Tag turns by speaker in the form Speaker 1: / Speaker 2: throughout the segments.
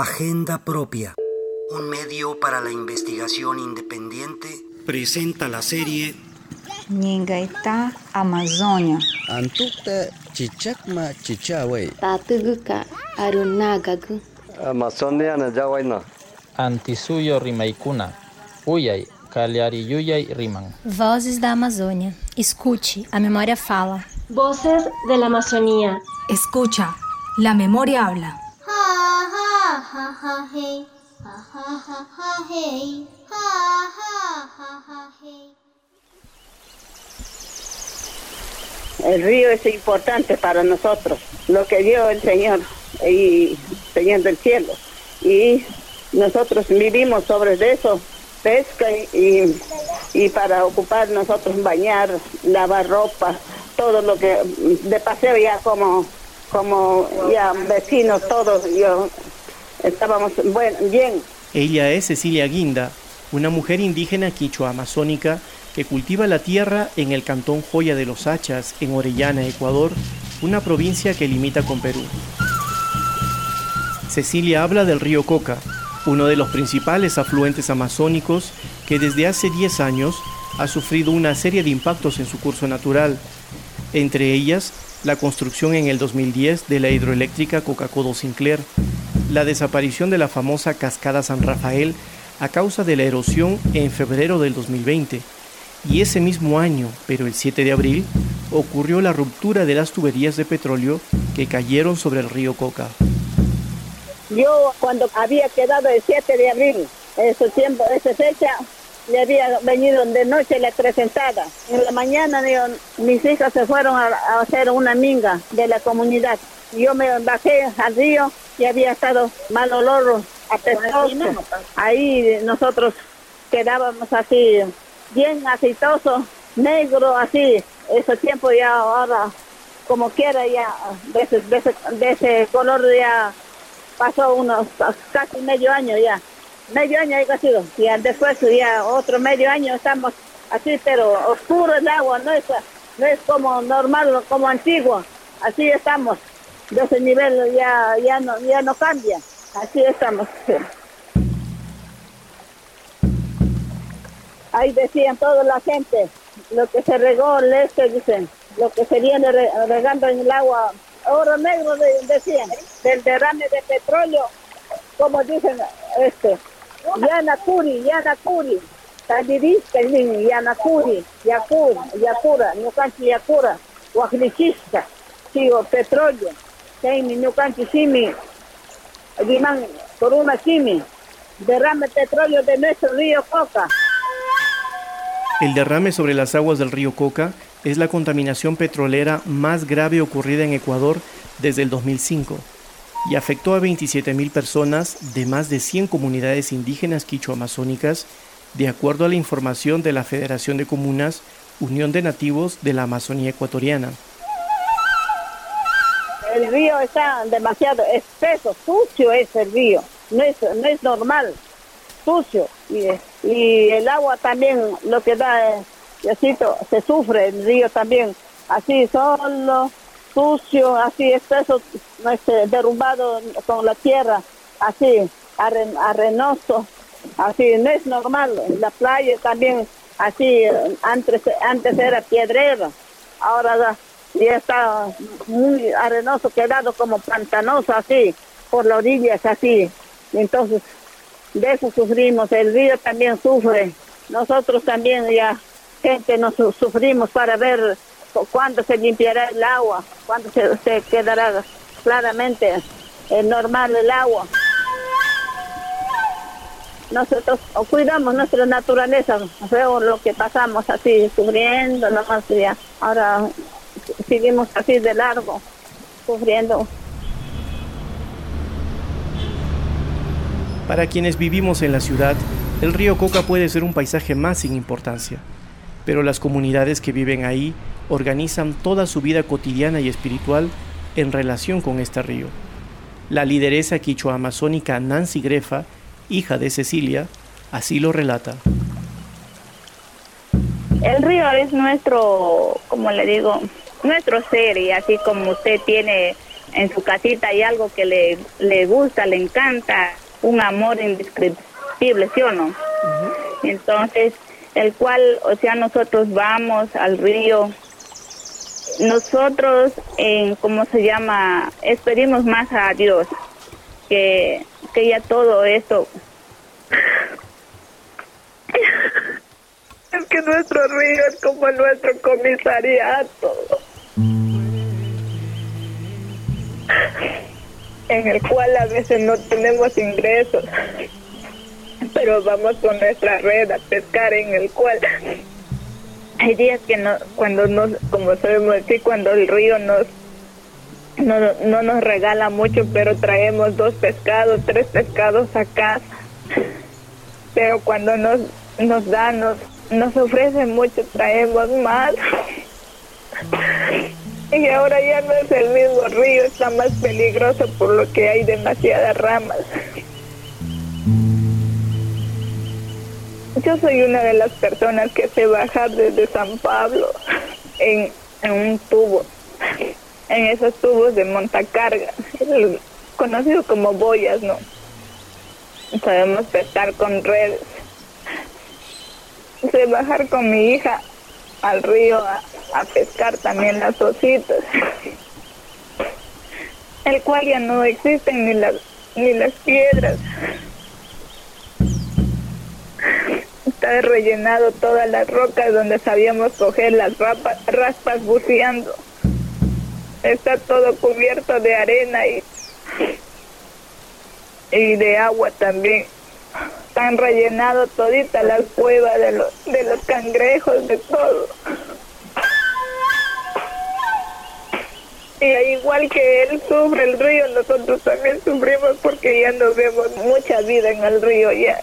Speaker 1: Agenda propia. Un medio para la investigación independiente presenta la serie
Speaker 2: Ningaita Amazonia.
Speaker 3: Antukta chichakma chichawe.
Speaker 4: Tatuguka arunagagu.
Speaker 5: Amazonia na yawaina.
Speaker 6: Antisuyo rimaikuna. Uyay, Yuyay riman.
Speaker 7: Vozes da Amazônia. Escute, a memória fala.
Speaker 8: Voces de la Amazonía.
Speaker 9: Escucha, la memoria habla.
Speaker 10: El río es importante para nosotros, lo que dio el Señor y Señor del cielo. Y nosotros vivimos sobre eso, pesca y, y para ocupar nosotros bañar, lavar ropa, todo lo que de paseo ya como como ya vecinos todos yo estábamos bueno, bien.
Speaker 11: Ella es Cecilia Guinda, una mujer indígena quichua amazónica que cultiva la tierra en el cantón Joya de los Hachas, en Orellana, Ecuador, una provincia que limita con Perú. Cecilia habla del río Coca, uno de los principales afluentes amazónicos que desde hace 10 años ha sufrido una serie de impactos en su curso natural, entre ellas la construcción en el 2010 de la hidroeléctrica Coca-Cola Sinclair, la desaparición de la famosa Cascada San Rafael a causa de la erosión en febrero del 2020, y ese mismo año, pero el 7 de abril, ocurrió la ruptura de las tuberías de petróleo que cayeron sobre el río Coca.
Speaker 10: Yo cuando había quedado el 7 de abril, ese tiempo, esa fecha, le había venido de noche la presentada. En la mañana mis hijas se fueron a, hacer una minga de la comunidad. Yo me bajé al río y había estado mal olor apestoso. Ahí nosotros quedábamos así, bien aceitoso, negro, así. Ese tiempo ya ahora, como quiera, ya de ese, de ese color ya pasó unos casi medio año ya medio año ha sido. Y después ya otro medio año estamos así, pero oscuro el agua, no es, no es como normal, como antiguo. Así estamos. De ese nivel ya, ya, no, ya no cambia. Así estamos. Ahí decían toda la gente, lo que se regó el este, dicen, lo que se viene regando en el agua, oro negro, decían, del derrame de petróleo, como dicen, este, Yanakuri, Yanakuri. Tadirista, Yanakuri, Yakur, Yakura, Nukanchi Yakura, Wajlichista, Sigo Petróleo,
Speaker 11: El derrame sobre las aguas del río Coca es la contaminación petrolera más grave ocurrida en Ecuador desde el 2005 y afectó a 27.000 personas de más de 100 comunidades indígenas quicho-amazónicas, de acuerdo a la información de la Federación de Comunas Unión de Nativos de la Amazonía Ecuatoriana.
Speaker 10: El río está demasiado espeso, sucio es el río, no es, no es normal, sucio. Y, y el agua también lo que da, es, se sufre el río también, así solo sucio, así espeso, este, derrumbado con la tierra, así arenoso, así no es normal. La playa también así, antes, antes era piedrera, ahora ya está muy arenoso, quedado como pantanoso así, por las orillas así. Entonces, de eso sufrimos, el río también sufre, nosotros también ya, gente, nos sufrimos para ver cuándo se limpiará el agua, cuándo se, quedará claramente normal el agua. Nosotros cuidamos nuestra naturaleza, veo lo que pasamos así, sufriendo nomás ya. Ahora seguimos así de largo, sufriendo.
Speaker 11: Para quienes vivimos en la ciudad, el río Coca puede ser un paisaje más sin importancia, pero las comunidades que viven ahí organizan toda su vida cotidiana y espiritual en relación con este río. La lideresa quichua amazónica Nancy Grefa, hija de Cecilia, así lo relata.
Speaker 12: El río es nuestro, como le digo, nuestro ser y así como usted tiene en su casita hay algo que le, le gusta, le encanta, un amor indescriptible, ¿sí o no? Entonces, el cual, o sea, nosotros vamos al río, nosotros, en, ¿cómo se llama? Esperimos más a Dios, que, que ya todo esto... Es que nuestro río es como nuestro comisariato. En el cual a veces no tenemos ingresos, pero vamos con nuestra red a pescar en el cual hay días que no, cuando nos, como sabemos decir, cuando el río nos no, no nos regala mucho, pero traemos dos pescados, tres pescados a casa. Pero cuando nos, nos dan, nos, nos ofrece mucho, traemos más. Y ahora ya no es el mismo río, está más peligroso por lo que hay demasiadas ramas. Yo soy una de las personas que sé bajar desde San Pablo en, en un tubo, en esos tubos de montacarga, conocido como boyas, ¿no? Podemos pescar con redes. Sé bajar con mi hija al río a, a pescar también las ositas, el cual ya no existen ni las ni las piedras. Está rellenado todas las rocas donde sabíamos coger las raspas buceando. Está todo cubierto de arena y, y de agua también. Están rellenado toditas las cuevas de los, de los cangrejos, de todo. Igual que él sufre el río, nosotros también sufrimos porque ya no vemos mucha vida en el río ya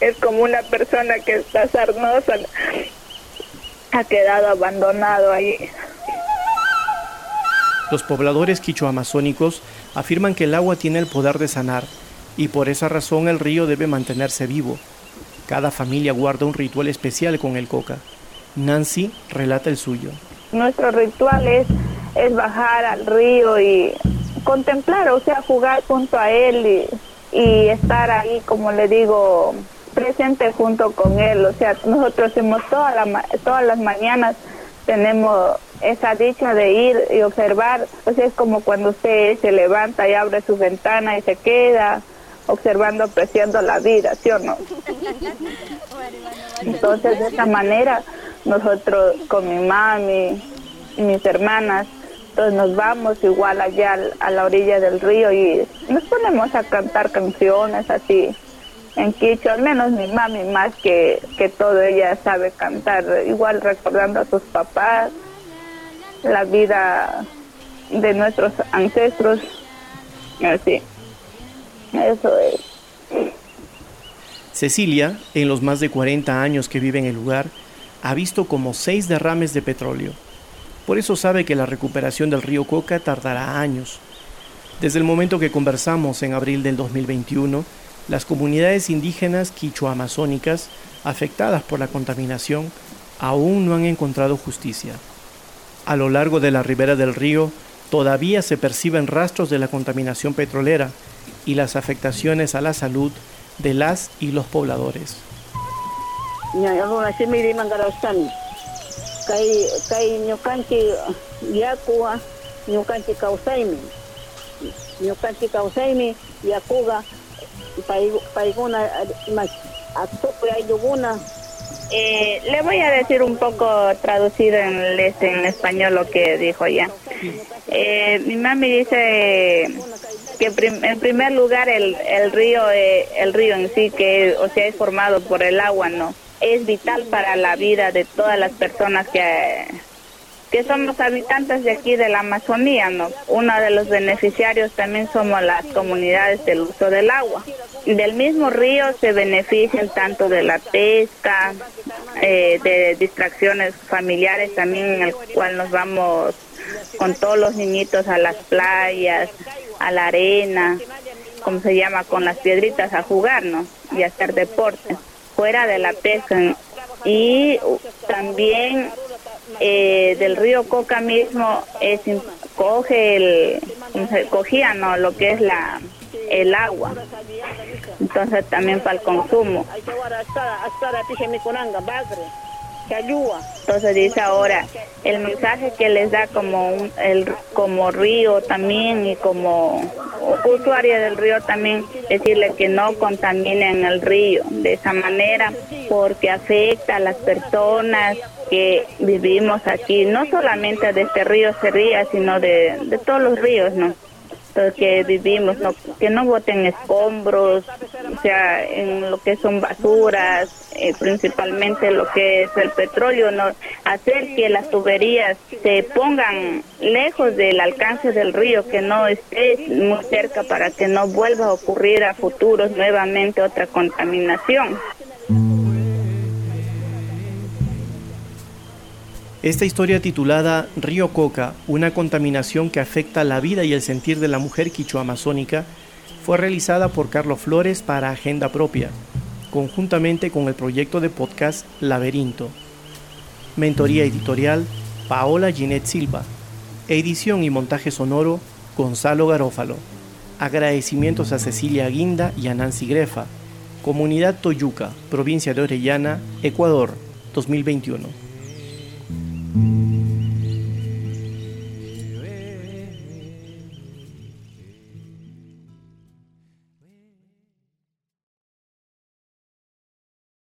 Speaker 12: es como una persona que está sarnosa, ha quedado abandonado ahí.
Speaker 11: Los pobladores quichoamazónicos afirman que el agua tiene el poder de sanar y por esa razón el río debe mantenerse vivo. Cada familia guarda un ritual especial con el coca. Nancy relata el suyo.
Speaker 12: Nuestro ritual es, es bajar al río y contemplar, o sea, jugar junto a él y, y estar ahí, como le digo, presente junto con él. O sea, nosotros hacemos toda la, todas las mañanas, tenemos esa dicha de ir y observar. O sea, es como cuando usted se levanta y abre su ventana y se queda observando, apreciando la vida, ¿sí o no? Entonces, de esa manera, nosotros con mi mami y mis hermanas, entonces nos vamos igual allá a la orilla del río y nos ponemos a cantar canciones así en quicho, al menos mi mami más que, que todo ella sabe cantar, igual recordando a sus papás, la vida de nuestros ancestros, así, eso es.
Speaker 11: Cecilia, en los más de 40 años que vive en el lugar, ha visto como seis derrames de petróleo. Por eso sabe que la recuperación del río Coca tardará años. Desde el momento que conversamos en abril del 2021, las comunidades indígenas quichoamazónicas afectadas por la contaminación aún no han encontrado justicia. A lo largo de la ribera del río todavía se perciben rastros de la contaminación petrolera y las afectaciones a la salud de las y los pobladores.
Speaker 12: Eh, le voy a decir un poco traducido en, en español lo que dijo ya. Eh, mi mami dice que en primer lugar el, el río eh, el río en sí que o sea es formado por el agua no es vital para la vida de todas las personas que que somos habitantes de aquí de la Amazonía, ¿no? Uno de los beneficiarios también somos las comunidades del uso del agua. Del mismo río se benefician tanto de la pesca, eh, de distracciones familiares también en el cual nos vamos con todos los niñitos a las playas, a la arena, como se llama, con las piedritas a jugar, ¿no? Y a hacer deporte, fuera de la pesca. Y eh, del río Coca mismo es, coge el, cogían ¿no? lo que es la el agua. Entonces también para el consumo. Entonces dice ahora, el mensaje que les da como un, el como río también y como usuaria del río también decirle que no contaminen el río de esa manera porque afecta a las personas que vivimos aquí, no solamente de este río Cerría, sino de, de todos los ríos, ¿no? que vivimos, que no boten escombros, o sea, en lo que son basuras, eh, principalmente lo que es el petróleo, no hacer que las tuberías se pongan lejos del alcance del río, que no esté muy cerca para que no vuelva a ocurrir a futuros nuevamente otra contaminación.
Speaker 11: Esta historia titulada Río Coca, una contaminación que afecta la vida y el sentir de la mujer quichua amazónica, fue realizada por Carlos Flores para Agenda Propia, conjuntamente con el proyecto de podcast Laberinto. Mentoría editorial Paola Ginette Silva. Edición y montaje sonoro Gonzalo Garófalo. Agradecimientos a Cecilia Guinda y a Nancy Grefa. Comunidad Toyuca, provincia de Orellana, Ecuador, 2021.